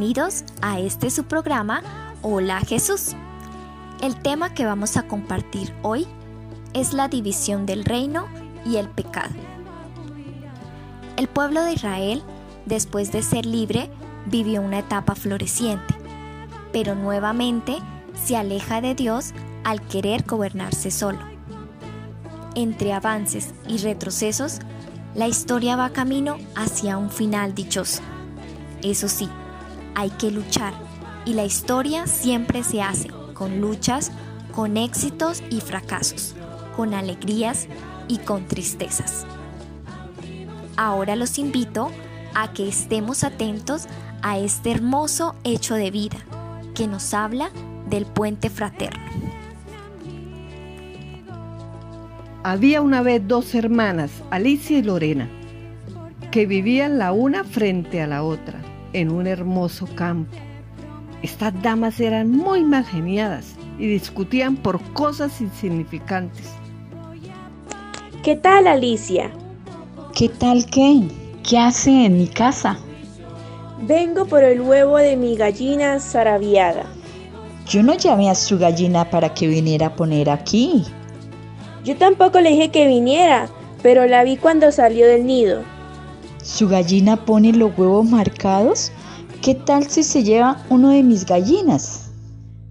Bienvenidos a este su programa Hola Jesús. El tema que vamos a compartir hoy es la división del reino y el pecado. El pueblo de Israel, después de ser libre, vivió una etapa floreciente, pero nuevamente se aleja de Dios al querer gobernarse solo. Entre avances y retrocesos, la historia va camino hacia un final dichoso. Eso sí, hay que luchar y la historia siempre se hace con luchas, con éxitos y fracasos, con alegrías y con tristezas. Ahora los invito a que estemos atentos a este hermoso hecho de vida que nos habla del puente fraterno. Había una vez dos hermanas, Alicia y Lorena, que vivían la una frente a la otra en un hermoso campo. Estas damas eran muy mal geniadas y discutían por cosas insignificantes. ¿Qué tal, Alicia? ¿Qué tal qué? ¿Qué hace en mi casa? Vengo por el huevo de mi gallina zarabiada. Yo no llamé a su gallina para que viniera a poner aquí. Yo tampoco le dije que viniera, pero la vi cuando salió del nido. ¿Su gallina pone los huevos marcados? ¿Qué tal si se lleva uno de mis gallinas?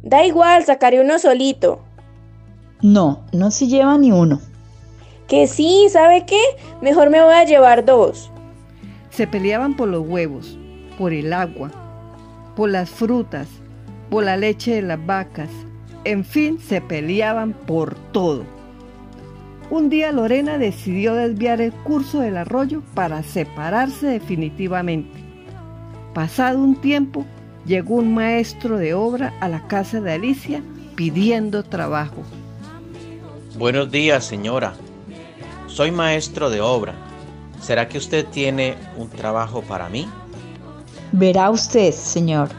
Da igual, sacaré uno solito. No, no se lleva ni uno. Que sí, ¿sabe qué? Mejor me voy a llevar dos. Se peleaban por los huevos, por el agua, por las frutas, por la leche de las vacas. En fin, se peleaban por todo. Un día Lorena decidió desviar el curso del arroyo para separarse definitivamente. Pasado un tiempo, llegó un maestro de obra a la casa de Alicia pidiendo trabajo. Buenos días, señora. Soy maestro de obra. ¿Será que usted tiene un trabajo para mí? Verá usted, señor.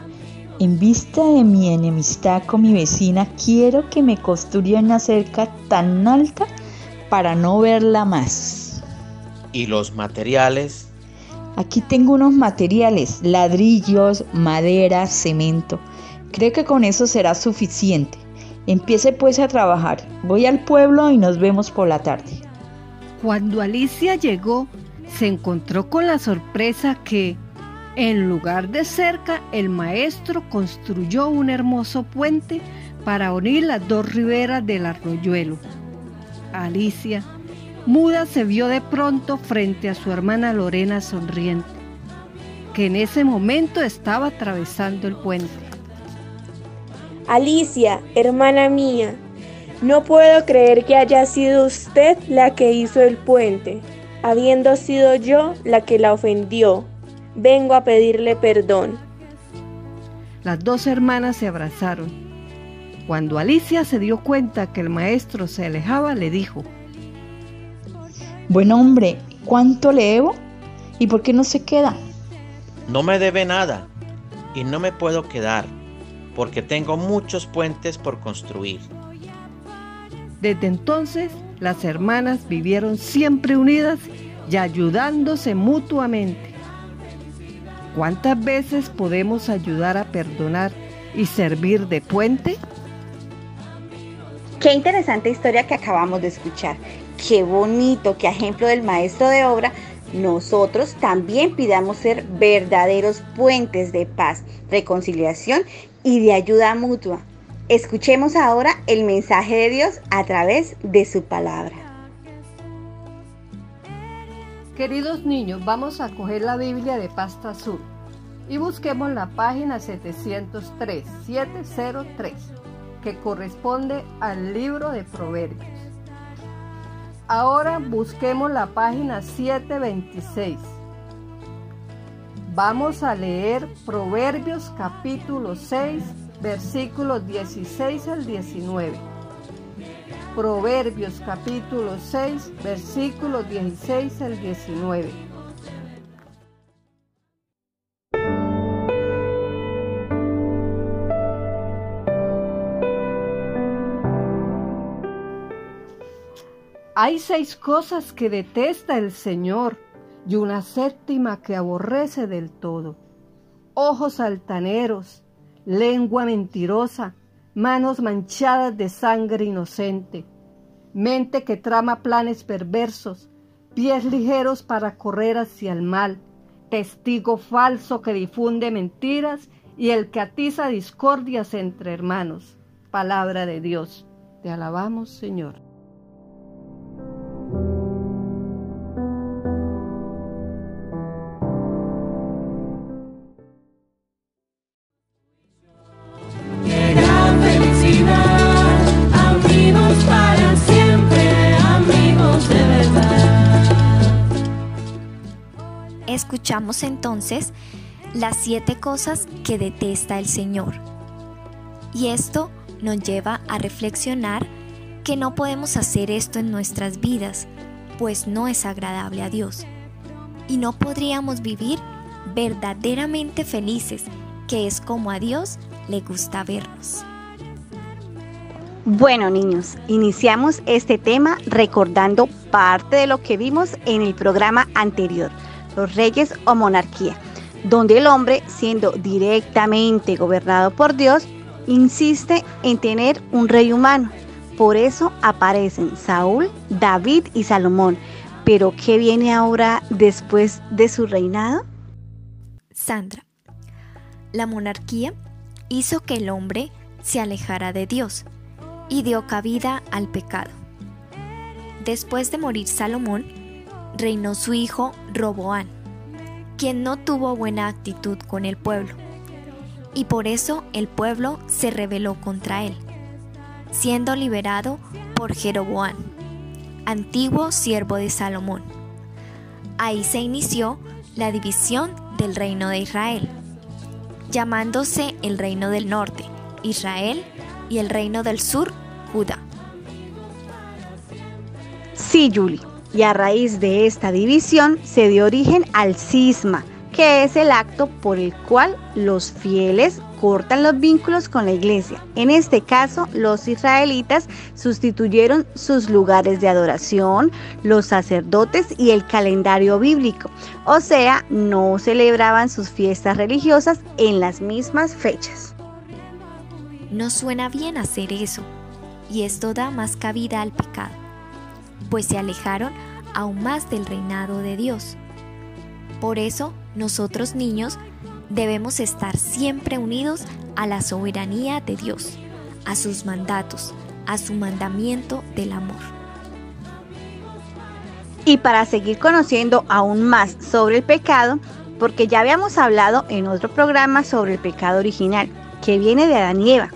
En vista de mi enemistad con mi vecina, quiero que me construya una cerca tan alta para no verla más. ¿Y los materiales? Aquí tengo unos materiales, ladrillos, madera, cemento. Creo que con eso será suficiente. Empiece pues a trabajar. Voy al pueblo y nos vemos por la tarde. Cuando Alicia llegó, se encontró con la sorpresa que, en lugar de cerca, el maestro construyó un hermoso puente para unir las dos riberas del arroyuelo. Alicia, muda, se vio de pronto frente a su hermana Lorena sonriente, que en ese momento estaba atravesando el puente. Alicia, hermana mía, no puedo creer que haya sido usted la que hizo el puente, habiendo sido yo la que la ofendió. Vengo a pedirle perdón. Las dos hermanas se abrazaron. Cuando Alicia se dio cuenta que el maestro se alejaba, le dijo, Buen hombre, ¿cuánto le debo? ¿Y por qué no se queda? No me debe nada y no me puedo quedar porque tengo muchos puentes por construir. Desde entonces, las hermanas vivieron siempre unidas y ayudándose mutuamente. ¿Cuántas veces podemos ayudar a perdonar y servir de puente? Qué interesante historia que acabamos de escuchar. Qué bonito, qué ejemplo del maestro de obra. Nosotros también pidamos ser verdaderos puentes de paz, reconciliación y de ayuda mutua. Escuchemos ahora el mensaje de Dios a través de su palabra. Queridos niños, vamos a coger la Biblia de pasta azul y busquemos la página 703, 703, que corresponde al libro de Proverbios. Ahora busquemos la página 726. Vamos a leer Proverbios capítulo 6, versículos 16 al 19. Proverbios capítulo 6, versículos 16 al 19. Hay seis cosas que detesta el Señor y una séptima que aborrece del todo. Ojos altaneros, lengua mentirosa, manos manchadas de sangre inocente, mente que trama planes perversos, pies ligeros para correr hacia el mal, testigo falso que difunde mentiras y el que atiza discordias entre hermanos. Palabra de Dios. Te alabamos, Señor. Escuchamos entonces las siete cosas que detesta el Señor. Y esto nos lleva a reflexionar que no podemos hacer esto en nuestras vidas, pues no es agradable a Dios. Y no podríamos vivir verdaderamente felices, que es como a Dios le gusta vernos. Bueno niños, iniciamos este tema recordando parte de lo que vimos en el programa anterior, los reyes o monarquía, donde el hombre, siendo directamente gobernado por Dios, insiste en tener un rey humano. Por eso aparecen Saúl, David y Salomón. Pero ¿qué viene ahora después de su reinado? Sandra, la monarquía hizo que el hombre se alejara de Dios y dio cabida al pecado. Después de morir Salomón, reinó su hijo Roboán, quien no tuvo buena actitud con el pueblo, y por eso el pueblo se rebeló contra él, siendo liberado por Jeroboán, antiguo siervo de Salomón. Ahí se inició la división del reino de Israel, llamándose el reino del norte, Israel, y el reino del sur, Judá. Sí, Yuli. Y a raíz de esta división se dio origen al cisma, que es el acto por el cual los fieles cortan los vínculos con la iglesia. En este caso, los israelitas sustituyeron sus lugares de adoración, los sacerdotes y el calendario bíblico. O sea, no celebraban sus fiestas religiosas en las mismas fechas. No suena bien hacer eso, y esto da más cabida al pecado, pues se alejaron aún más del reinado de Dios. Por eso, nosotros niños debemos estar siempre unidos a la soberanía de Dios, a sus mandatos, a su mandamiento del amor. Y para seguir conociendo aún más sobre el pecado, porque ya habíamos hablado en otro programa sobre el pecado original, que viene de Adán y Eva.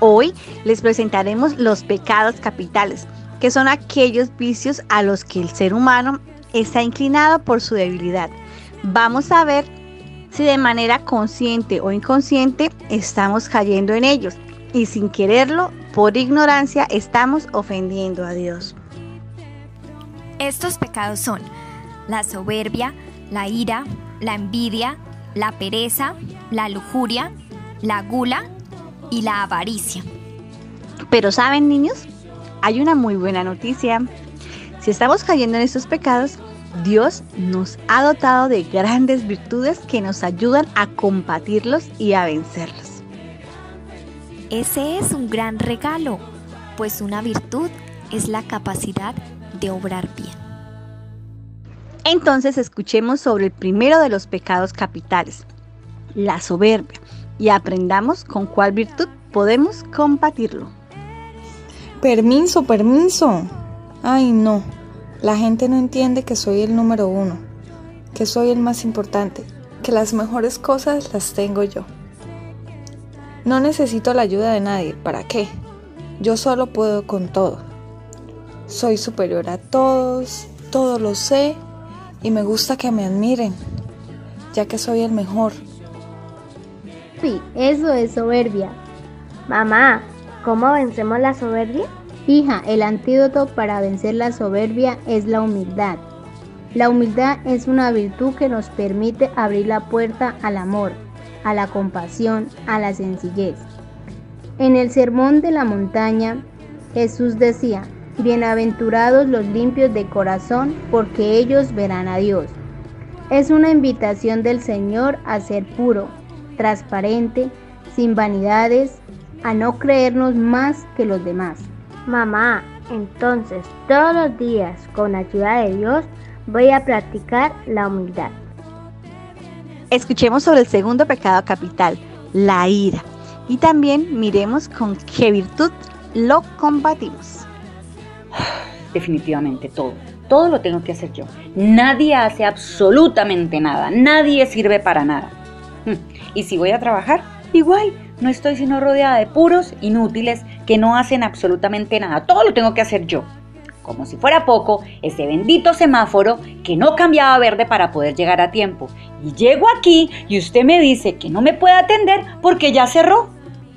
Hoy les presentaremos los pecados capitales, que son aquellos vicios a los que el ser humano está inclinado por su debilidad. Vamos a ver si de manera consciente o inconsciente estamos cayendo en ellos y sin quererlo, por ignorancia, estamos ofendiendo a Dios. Estos pecados son la soberbia, la ira, la envidia, la pereza, la lujuria, la gula y la avaricia. Pero saben niños, hay una muy buena noticia. Si estamos cayendo en estos pecados, Dios nos ha dotado de grandes virtudes que nos ayudan a combatirlos y a vencerlos. Ese es un gran regalo, pues una virtud es la capacidad de obrar bien. Entonces escuchemos sobre el primero de los pecados capitales, la soberbia, y aprendamos con cuál virtud podemos combatirlo. Permiso, permiso. Ay, no. La gente no entiende que soy el número uno, que soy el más importante, que las mejores cosas las tengo yo. No necesito la ayuda de nadie. ¿Para qué? Yo solo puedo con todo. Soy superior a todos, todo lo sé y me gusta que me admiren, ya que soy el mejor. Sí, eso es soberbia. Mamá, ¿cómo vencemos la soberbia? Hija, el antídoto para vencer la soberbia es la humildad. La humildad es una virtud que nos permite abrir la puerta al amor, a la compasión, a la sencillez. En el Sermón de la Montaña, Jesús decía, Bienaventurados los limpios de corazón, porque ellos verán a Dios. Es una invitación del Señor a ser puro, transparente, sin vanidades, a no creernos más que los demás. Mamá, entonces todos los días, con ayuda de Dios, voy a practicar la humildad. Escuchemos sobre el segundo pecado capital, la ira, y también miremos con qué virtud lo combatimos. Definitivamente todo. Todo lo tengo que hacer yo. Nadie hace absolutamente nada. Nadie sirve para nada. Y si voy a trabajar, igual. No estoy sino rodeada de puros inútiles que no hacen absolutamente nada. Todo lo tengo que hacer yo. Como si fuera poco, ese bendito semáforo que no cambiaba verde para poder llegar a tiempo. Y llego aquí y usted me dice que no me puede atender porque ya cerró.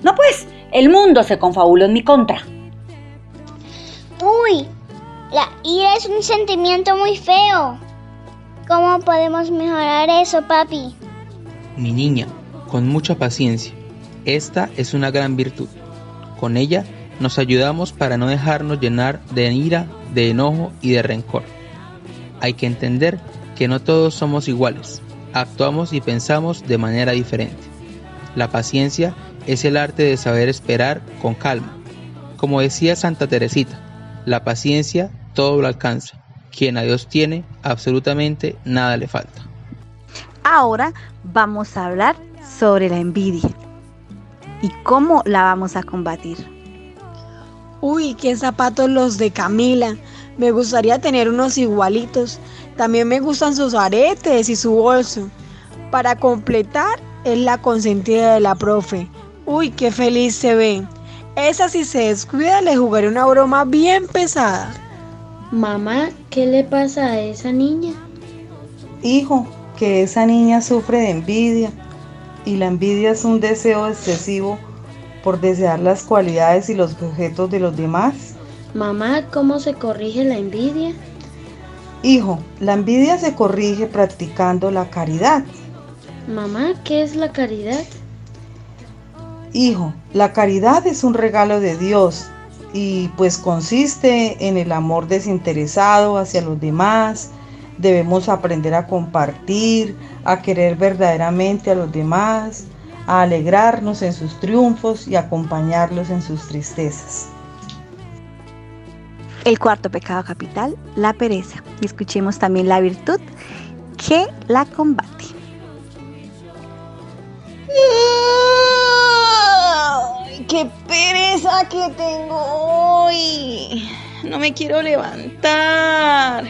No pues, el mundo se confabuló en mi contra. Uy, la ira es un sentimiento muy feo. ¿Cómo podemos mejorar eso, papi? Mi niña, con mucha paciencia. Esta es una gran virtud. Con ella nos ayudamos para no dejarnos llenar de ira, de enojo y de rencor. Hay que entender que no todos somos iguales, actuamos y pensamos de manera diferente. La paciencia es el arte de saber esperar con calma. Como decía Santa Teresita, la paciencia todo lo alcanza. Quien a Dios tiene, absolutamente nada le falta. Ahora vamos a hablar sobre la envidia y cómo la vamos a combatir. Uy, qué zapatos los de Camila. Me gustaría tener unos igualitos. También me gustan sus aretes y su bolso. Para completar, es la consentida de la profe. Uy, qué feliz se ve. Esa si se descuida le jugaré una broma bien pesada. Mamá, ¿qué le pasa a esa niña? Hijo, que esa niña sufre de envidia. Y la envidia es un deseo excesivo por desear las cualidades y los objetos de los demás. Mamá, ¿cómo se corrige la envidia? Hijo, la envidia se corrige practicando la caridad. Mamá, ¿qué es la caridad? Hijo, la caridad es un regalo de Dios y pues consiste en el amor desinteresado hacia los demás. Debemos aprender a compartir, a querer verdaderamente a los demás, a alegrarnos en sus triunfos y acompañarlos en sus tristezas. El cuarto pecado capital, la pereza. Y escuchemos también la virtud que la combate. ¡Ay, qué pereza que tengo hoy! No me quiero levantar.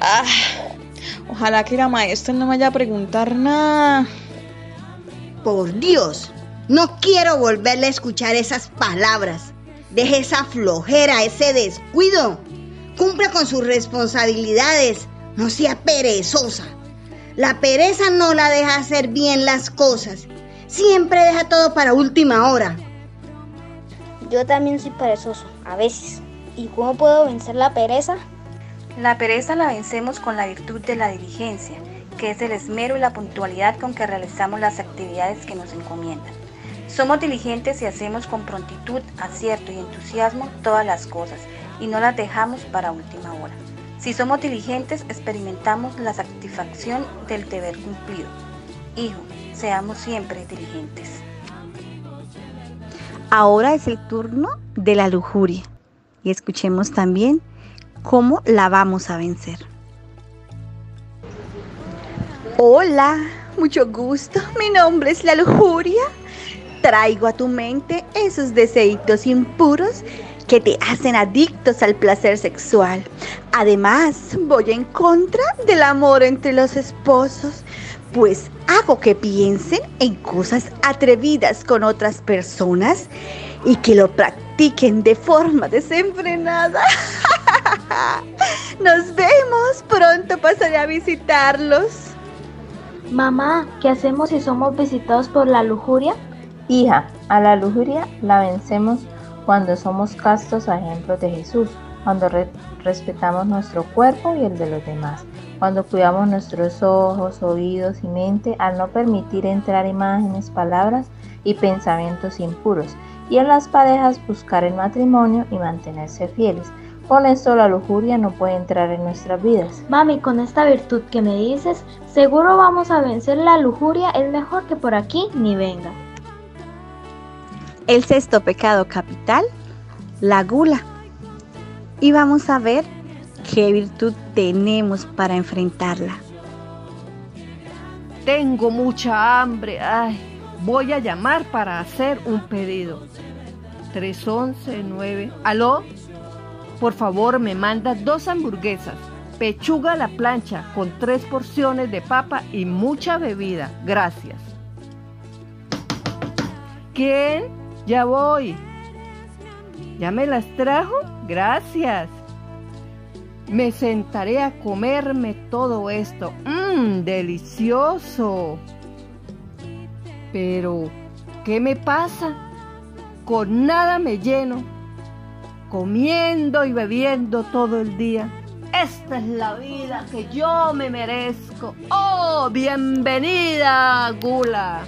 Ah, ojalá que la maestra no me vaya a preguntar nada. Por Dios, no quiero volverle a escuchar esas palabras. Deje esa flojera, ese descuido. Cumpla con sus responsabilidades. No sea perezosa. La pereza no la deja hacer bien las cosas. Siempre deja todo para última hora. Yo también soy perezoso, a veces. ¿Y cómo puedo vencer la pereza? La pereza la vencemos con la virtud de la diligencia, que es el esmero y la puntualidad con que realizamos las actividades que nos encomiendan. Somos diligentes y hacemos con prontitud, acierto y entusiasmo todas las cosas y no las dejamos para última hora. Si somos diligentes, experimentamos la satisfacción del deber cumplido. Hijo, seamos siempre diligentes. Ahora es el turno de la lujuria y escuchemos también cómo la vamos a vencer. Hola, mucho gusto. Mi nombre es la lujuria. Traigo a tu mente esos deseitos impuros que te hacen adictos al placer sexual. Además, voy en contra del amor entre los esposos, pues hago que piensen en cosas atrevidas con otras personas y que lo practiquen de forma desenfrenada. Nos vemos, pronto pasaré a visitarlos. Mamá, ¿qué hacemos si somos visitados por la lujuria? Hija, a la lujuria la vencemos cuando somos castos a ejemplos de Jesús, cuando re respetamos nuestro cuerpo y el de los demás, cuando cuidamos nuestros ojos, oídos y mente al no permitir entrar imágenes, palabras y pensamientos impuros, y en las parejas buscar el matrimonio y mantenerse fieles. Con esto la lujuria no puede entrar en nuestras vidas. Mami, con esta virtud que me dices, seguro vamos a vencer la lujuria, es mejor que por aquí ni venga. El sexto pecado capital, la gula. Y vamos a ver qué virtud tenemos para enfrentarla. Tengo mucha hambre. Ay, voy a llamar para hacer un pedido. 311 9. ¿Aló? Por favor, me manda dos hamburguesas, pechuga a la plancha con tres porciones de papa y mucha bebida. Gracias. ¿Quién? Ya voy. ¿Ya me las trajo? Gracias. Me sentaré a comerme todo esto. Mmm, delicioso. Pero, ¿qué me pasa? Con nada me lleno. Comiendo y bebiendo todo el día. Esta es la vida que yo me merezco. ¡Oh, bienvenida, Gula!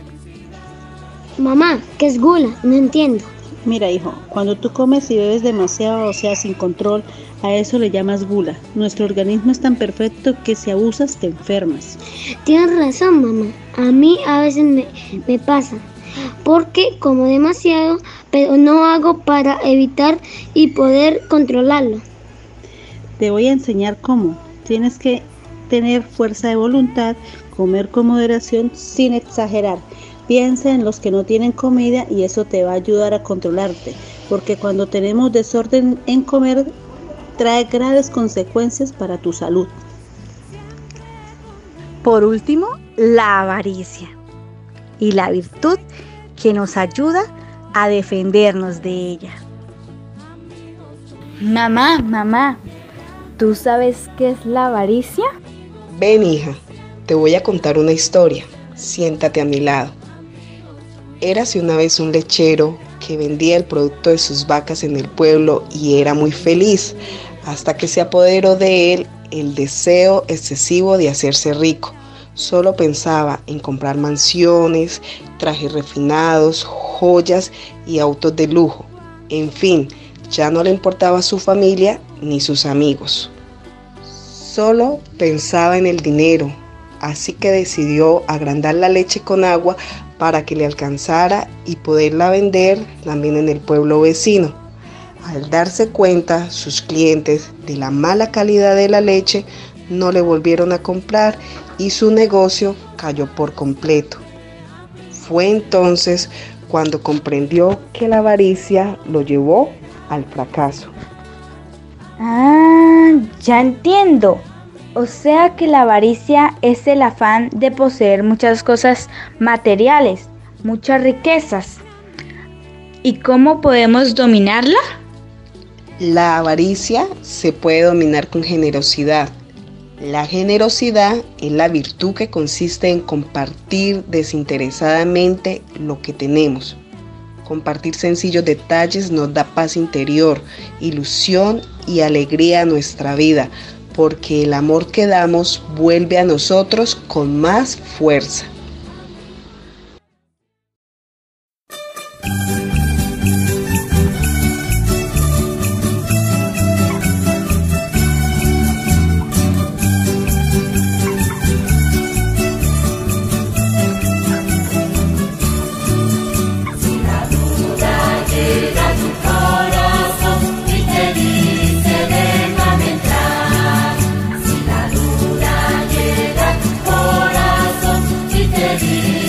Mamá, ¿qué es gula? No entiendo. Mira, hijo, cuando tú comes y bebes demasiado, o sea, sin control, a eso le llamas gula. Nuestro organismo es tan perfecto que si abusas te enfermas. Tienes razón, mamá. A mí a veces me, me pasa. Porque como demasiado, pero no hago para evitar y poder controlarlo. Te voy a enseñar cómo. Tienes que tener fuerza de voluntad, comer con moderación sin exagerar. Piensa en los que no tienen comida y eso te va a ayudar a controlarte, porque cuando tenemos desorden en comer trae graves consecuencias para tu salud. Por último, la avaricia y la virtud que nos ayuda a defendernos de ella. Mamá, mamá, ¿tú sabes qué es la avaricia? Ven, hija, te voy a contar una historia. Siéntate a mi lado. Érase una vez un lechero que vendía el producto de sus vacas en el pueblo y era muy feliz, hasta que se apoderó de él el deseo excesivo de hacerse rico. Solo pensaba en comprar mansiones, trajes refinados, joyas y autos de lujo. En fin, ya no le importaba su familia ni sus amigos. Solo pensaba en el dinero, así que decidió agrandar la leche con agua para que le alcanzara y poderla vender también en el pueblo vecino. Al darse cuenta sus clientes de la mala calidad de la leche, no le volvieron a comprar y su negocio cayó por completo. Fue entonces cuando comprendió que la avaricia lo llevó al fracaso. Ah, ya entiendo. O sea que la avaricia es el afán de poseer muchas cosas materiales, muchas riquezas. ¿Y cómo podemos dominarla? La avaricia se puede dominar con generosidad. La generosidad es la virtud que consiste en compartir desinteresadamente lo que tenemos. Compartir sencillos detalles nos da paz interior, ilusión y alegría a nuestra vida, porque el amor que damos vuelve a nosotros con más fuerza. Brasil.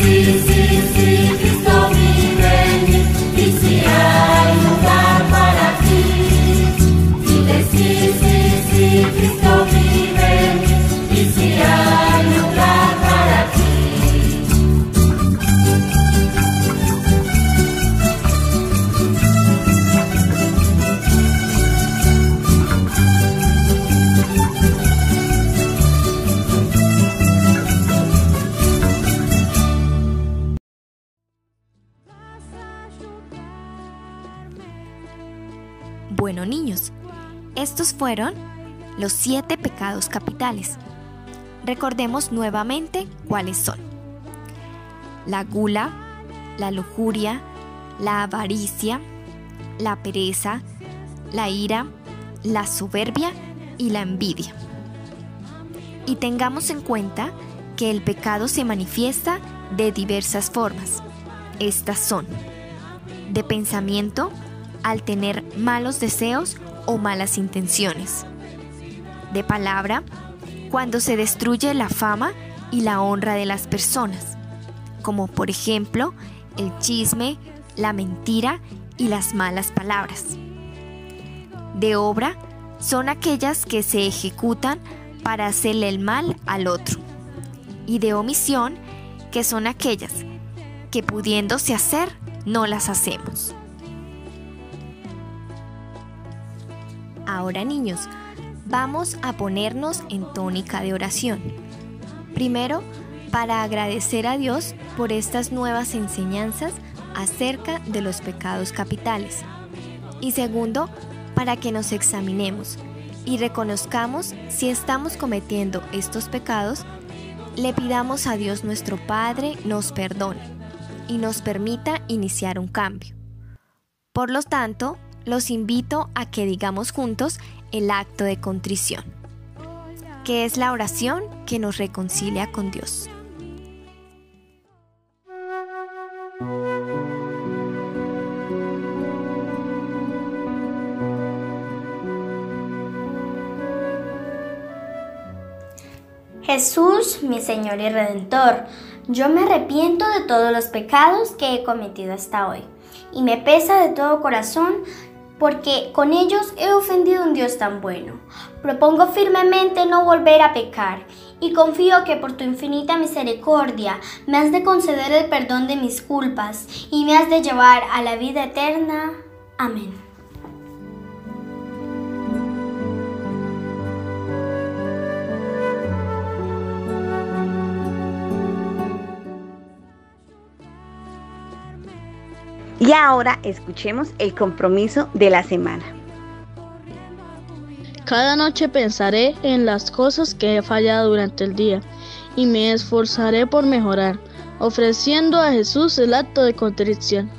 Sí, sí, sí, fueron los siete pecados capitales. Recordemos nuevamente cuáles son. La gula, la lujuria, la avaricia, la pereza, la ira, la soberbia y la envidia. Y tengamos en cuenta que el pecado se manifiesta de diversas formas. Estas son de pensamiento, al tener malos deseos o malas intenciones. De palabra, cuando se destruye la fama y la honra de las personas, como por ejemplo el chisme, la mentira y las malas palabras. De obra son aquellas que se ejecutan para hacerle el mal al otro. Y de omisión, que son aquellas que pudiéndose hacer, no las hacemos. Ahora niños, vamos a ponernos en tónica de oración. Primero, para agradecer a Dios por estas nuevas enseñanzas acerca de los pecados capitales. Y segundo, para que nos examinemos y reconozcamos si estamos cometiendo estos pecados, le pidamos a Dios nuestro Padre nos perdone y nos permita iniciar un cambio. Por lo tanto, los invito a que digamos juntos el acto de contrición, que es la oración que nos reconcilia con Dios. Jesús, mi Señor y Redentor, yo me arrepiento de todos los pecados que he cometido hasta hoy y me pesa de todo corazón porque con ellos he ofendido a un Dios tan bueno. Propongo firmemente no volver a pecar y confío que por tu infinita misericordia me has de conceder el perdón de mis culpas y me has de llevar a la vida eterna. Amén. Y ahora escuchemos el compromiso de la semana. Cada noche pensaré en las cosas que he fallado durante el día y me esforzaré por mejorar, ofreciendo a Jesús el acto de contrición.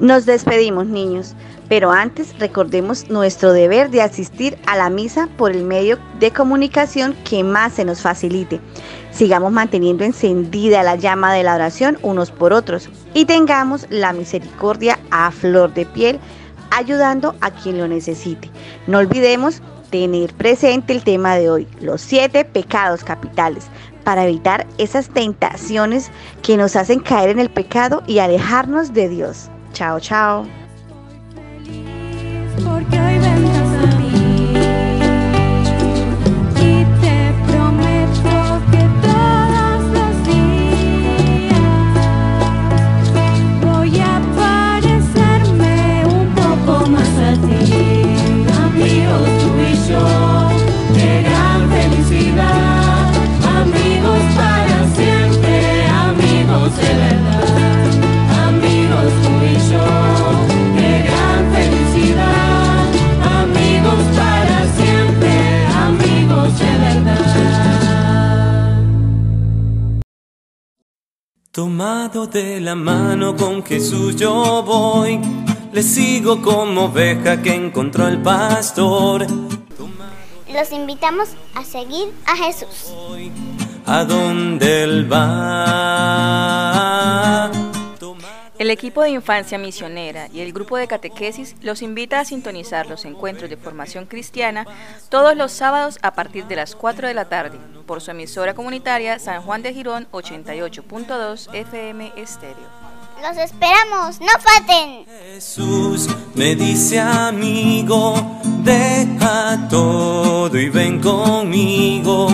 Nos despedimos, niños, pero antes recordemos nuestro deber de asistir a la misa por el medio de comunicación que más se nos facilite. Sigamos manteniendo encendida la llama de la oración unos por otros y tengamos la misericordia a flor de piel, ayudando a quien lo necesite. No olvidemos tener presente el tema de hoy, los siete pecados capitales, para evitar esas tentaciones que nos hacen caer en el pecado y alejarnos de Dios. Chao, chao. Tomado de la mano con Jesús yo voy, le sigo como oveja que encontró el pastor. Los invitamos a seguir a Jesús. A donde él va. Él equipo de infancia misionera y el grupo de catequesis los invita a sintonizar los encuentros de formación cristiana todos los sábados a partir de las 4 de la tarde por su emisora comunitaria San Juan de Girón 88.2 FM Estéreo. Los esperamos, no falten. Jesús me dice amigo, deja todo y ven conmigo